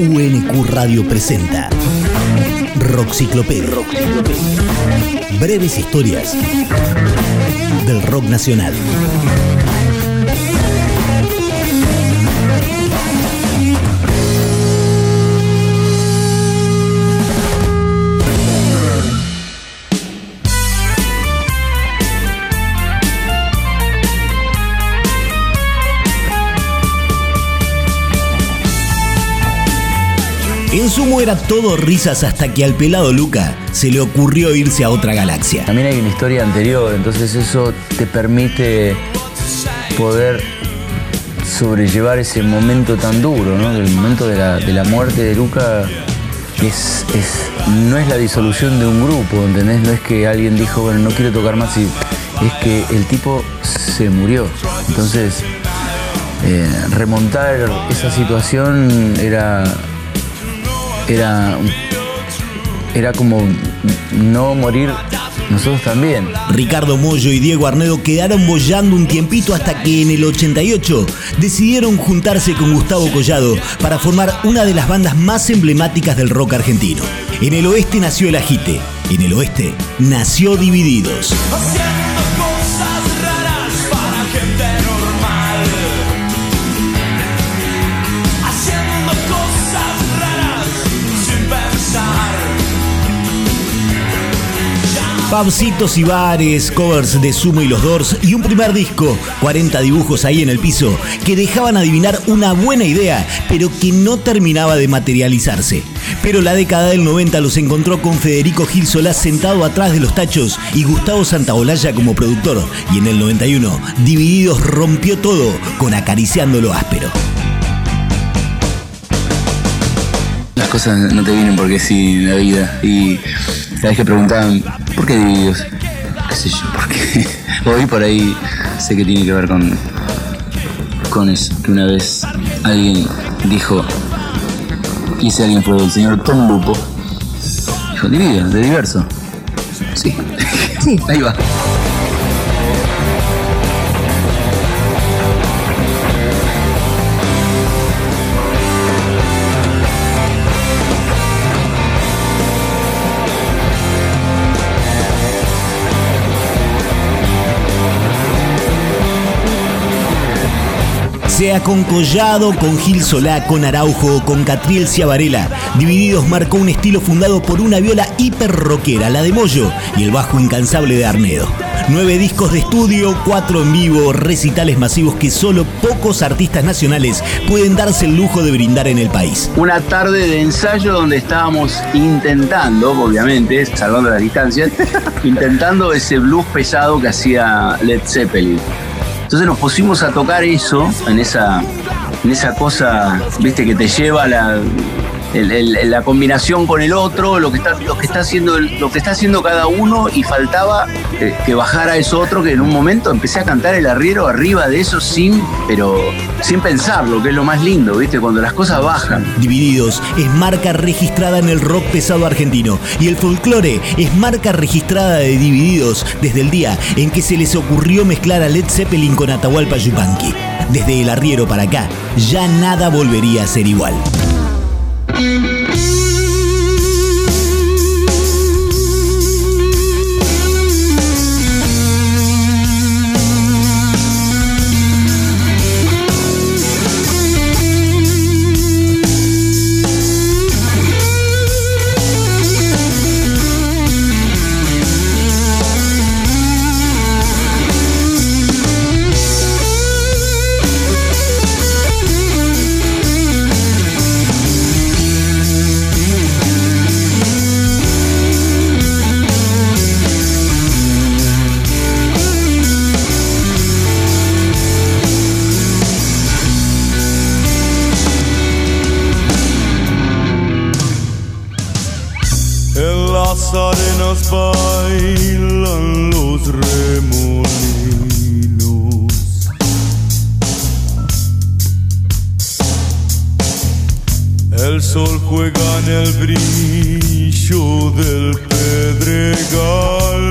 UNQ Radio presenta Rockciclopedia. Breves historias del rock nacional. En sumo era todo risas hasta que al pelado Luca se le ocurrió irse a otra galaxia. También hay una historia anterior, entonces eso te permite poder sobrellevar ese momento tan duro, ¿no? El momento de la, muerte de Luca es, no es la disolución de un grupo, ¿entendés? No es que alguien dijo, bueno, no quiero tocar más, y, es que el tipo se murió. Entonces, eh, remontar esa situación era era, era como no morir nosotros también. Ricardo Mollo y Diego Arnedo quedaron bollando un tiempito hasta que en el 88 decidieron juntarse con Gustavo Collado para formar una de las bandas más emblemáticas del rock argentino. En el oeste nació el Agite, en el oeste nació Divididos. Pabcitos y bares, covers de Sumo y los Doors y un primer disco, 40 dibujos ahí en el piso, que dejaban adivinar una buena idea, pero que no terminaba de materializarse. Pero la década del 90 los encontró con Federico Gil Solá sentado atrás de los tachos y Gustavo Santaolalla como productor. Y en el 91, Divididos rompió todo con Acariciando lo áspero. Las cosas no te vienen porque sí la vida. Y cada vez que preguntaban, ¿por qué divididos? ¿Qué sé yo? Porque hoy por ahí sé que tiene que ver con, con eso. Que una vez alguien dijo, y ese alguien fue el señor Tom Lupo, dijo, dividido, de diverso. Sí. Sí. Ahí va. Sea con Collado, con Gil Solá, con Araujo o con Catriel Ciavarela, Divididos marcó un estilo fundado por una viola hiper rockera, la de Moyo, y el bajo incansable de Arnedo. Nueve discos de estudio, cuatro en vivo, recitales masivos que solo pocos artistas nacionales pueden darse el lujo de brindar en el país. Una tarde de ensayo donde estábamos intentando, obviamente, salvando las distancias, intentando ese blues pesado que hacía Led Zeppelin. Entonces nos pusimos a tocar eso, en esa, en esa cosa, viste, que te lleva la, la combinación con el otro, lo que está, lo que está haciendo, lo que está haciendo cada uno y faltaba eh, que bajara eso otro que en un momento empecé a cantar el arriero arriba de eso sin, pero sin pensarlo, que es lo más lindo, ¿viste? Cuando las cosas bajan. Divididos es marca registrada en el rock pesado argentino y el folclore es marca registrada de Divididos desde el día en que se les ocurrió mezclar a Led Zeppelin con Atahualpa Yupanqui. Desde el arriero para acá, ya nada volvería a ser igual. Thank you. Arenas bailan los remolinos. El sol juega en el brillo del pedregal.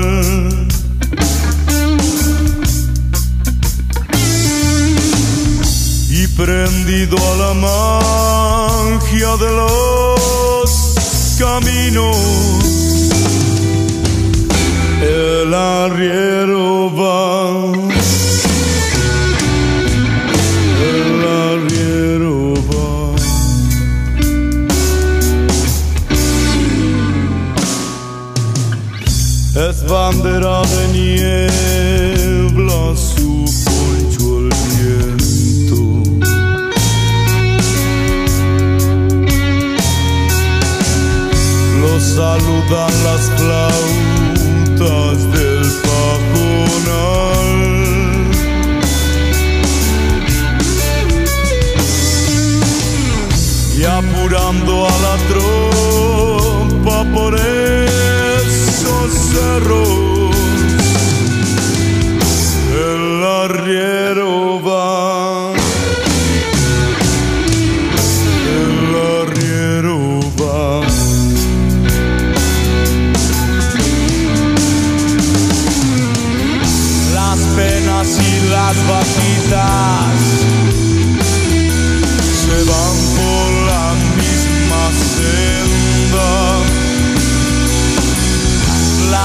Y prendido a la magia de los caminos. El arriero va. Saludan las flautas del pajonal. y apurando a la tropa por esos cerros.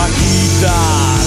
las vaquitas